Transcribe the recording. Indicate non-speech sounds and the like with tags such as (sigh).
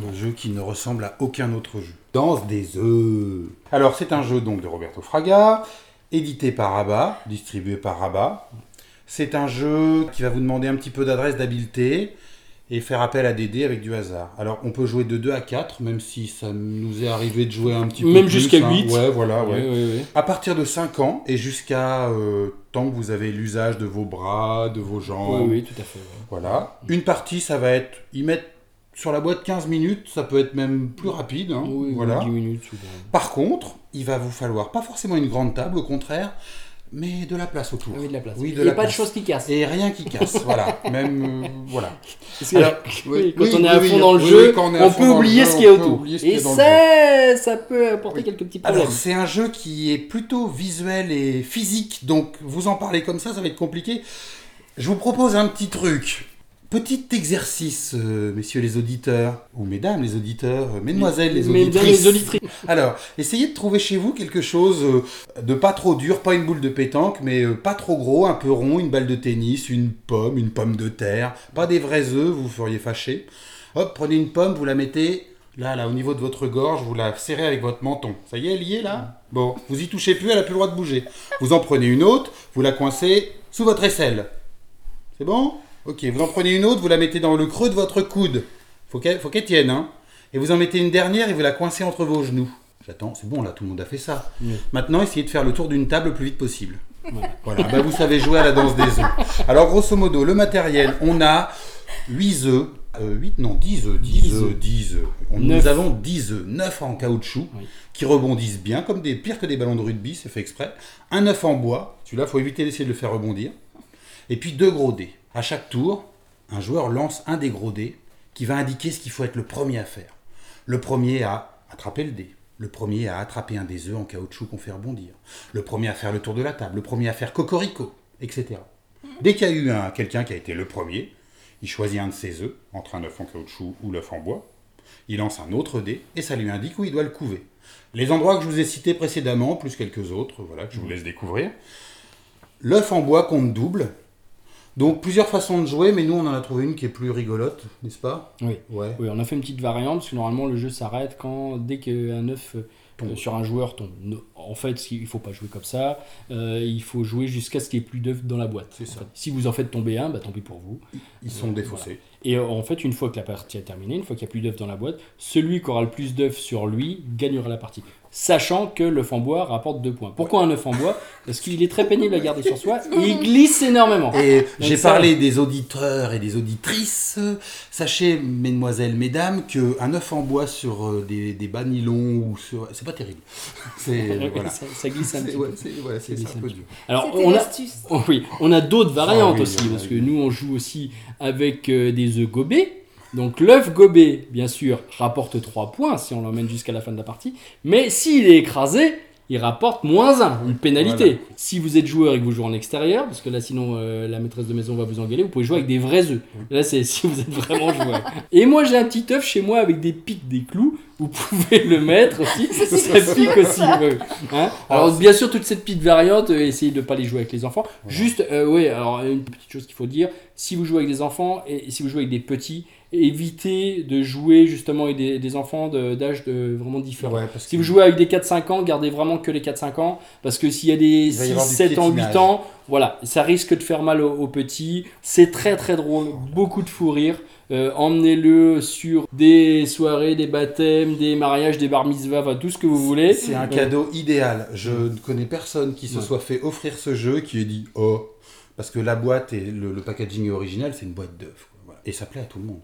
Le jeu qui ne ressemble à aucun autre jeu. Danse des œufs. Alors, c'est un jeu donc de Roberto Fraga, édité par Rabat, distribué par Rabat. C'est un jeu qui va vous demander un petit peu d'adresse, d'habileté et faire appel à des dés avec du hasard. Alors, on peut jouer de 2 à 4, même si ça nous est arrivé de jouer un petit peu Même jusqu'à hein. 8. Ouais, voilà, ouais. Ouais, ouais, ouais. À partir de 5 ans et jusqu'à euh, tant que vous avez l'usage de vos bras, de vos Oui, jambes. oui, tout à fait. Voilà. Une partie, ça va être. Ils mettent sur la boîte 15 minutes, ça peut être même plus rapide. hein. Oui, voilà. 10 minutes souvent. Par contre, il va vous falloir pas forcément une grande table, au contraire, mais de la place autour. Oui, de la place. Oui, Il de n'y a la pas de choses qui cassent. Et rien qui casse, (laughs) voilà. Même, euh, voilà. Alors, oui, quand oui, on est à oui, fond dans le jeu, quand on est à on fond peut dans le oublier jeu, ce qu'il y a on peut autour. oublier ce Et ça, ça peut apporter quelques petits problèmes. Alors, c'est un jeu qui est plutôt visuel et physique, donc vous en parlez comme ça, ça va être compliqué. Je vous propose un petit truc. Petit exercice, euh, messieurs les auditeurs, ou mesdames les auditeurs, euh, mesdemoiselles les Mesdames auditrices. les auditrices. Alors, essayez de trouver chez vous quelque chose euh, de pas trop dur, pas une boule de pétanque, mais pas trop gros, un peu rond, une balle de tennis, une pomme, une pomme de terre, pas des vrais œufs, vous vous feriez fâcher. Hop, prenez une pomme, vous la mettez là, là, au niveau de votre gorge, vous la serrez avec votre menton. Ça y est, elle y est là? Bon, vous y touchez plus, elle a plus le droit de bouger. Vous en prenez une autre, vous la coincez sous votre aisselle. C'est bon? Ok, vous en prenez une autre, vous la mettez dans le creux de votre coude. Faut qu'elle faut qu'elle tienne, hein. Et vous en mettez une dernière et vous la coincez entre vos genoux. J'attends, c'est bon là, tout le monde a fait ça. Oui. Maintenant, essayez de faire le tour d'une table le plus vite possible. Voilà. Voilà, bah, vous savez jouer à la danse des œufs. Alors, grosso modo, le matériel, on a 8 œufs. 8, non, 10 œufs, 10 10 œufs, œufs. 10 œufs. On- Neuf. Nous avons 10 œufs, 9 en caoutchouc, Oui. qui rebondissent bien, comme des pires que des ballons de rugby, c'est fait exprès. Un œuf en bois, celui-là, faut éviter d'essayer de le faire rebondir. Et puis deux gros dés. À chaque tour, un joueur lance un des gros dés qui va indiquer ce qu'il faut être le premier à faire. Le premier à attraper le dé. Le premier à attraper un des œufs en caoutchouc qu'on fait rebondir. Le premier à faire le tour de la table. Le premier à faire cocorico, etc. Dès qu'il y a eu un, quelqu'un qui a été le premier, il choisit un de ses œufs, entre un œuf en caoutchouc ou l'œuf en bois. Il lance un autre dé et ça lui indique où il doit le couver. Les endroits que je vous ai cités précédemment, plus quelques autres, voilà, que je vous laisse découvrir. L'œuf en bois compte double. Donc plusieurs façons de jouer, mais nous on en a trouvé une qui est plus rigolote, n'est-ce pas? Oui. Ouais. Oui, on a fait une petite variante parce que normalement le jeu s'arrête quand dès qu'un œuf euh, Tombe. sur un joueur tombe. En fait, il faut pas jouer comme ça. Euh, il faut jouer jusqu'à ce qu'il n'y ait plus d'œufs dans la boîte. C'est ça. Fait, Si vous en faites tomber un, bah, tant pis pour vous. Ils sont défaussés. Et en fait, une fois que la partie est terminée, une fois qu'il n'y a plus d'œufs dans la boîte, celui qui aura le plus d'œufs sur lui gagnera la partie. Sachant que l'œuf en bois rapporte 2 points. Pourquoi un œuf en bois? Parce qu'il est très pénible à garder sur soi et il glisse énormément. Et j'ai ça- parlé des auditeurs et des auditrices. Sachez, mesdemoiselles, mesdames, qu'un œuf en bois sur euh, des, des bas nylon ou sur. C'est pas terrible. (laughs) C'est. (laughs) Voilà. ça, ça glisse un C'est petit ouais, peu. c'est- ouais, c'est- glisse un peu dur. Alors, on a. (laughs) Oh oui, on a d'autres variantes Ah oui, aussi, oui, parce oui. que nous on joue aussi avec euh, des œufs gobés. Donc l'œuf gobé, bien sûr, rapporte 3 points si on l'emmène jusqu'à la fin de la partie. Mais s'il est écrasé, il rapporte moins 1, une pénalité. Voilà. Si vous êtes joueur et que vous jouez en extérieur, parce que là sinon euh, la maîtresse de maison va vous engueuler, vous pouvez jouer avec des vrais œufs. Là c'est (laughs) si vous êtes vraiment joueur. Et moi j'ai un petit œuf chez moi avec des pics, des clous. Vous pouvez le mettre aussi, (laughs) ça pique aussi. ouais. Hein? Alors bien sûr toute cette petite variante, euh, essayez de ne pas les jouer avec les enfants. Juste, euh, oui, alors une petite chose qu'il faut dire, si vous jouez avec des enfants et si vous jouez avec des petits, évitez de jouer justement avec des, des enfants d'âge de, vraiment différents. Ouais, Si que- vous jouez avec des 4-5 ans, gardez vraiment que les 4-5 ans, parce que s'il y a des va y 6, avoir du 7 ans, 8 piétinage. ans, voilà, ça risque de faire mal aux, aux petits. C'est très très drôle, beaucoup de fou rire. Euh, Emmenez-le sur des soirées, des baptêmes, des mariages, des bar mitzvahs, tout ce que vous voulez. C'est un Euh, cadeau idéal. Je ne connais personne qui se Ouais. soit fait offrir ce jeu qui ait dit oh parce que la boîte et le, packaging original, c'est une boîte d'œufs. Et ça plaît à tout le monde.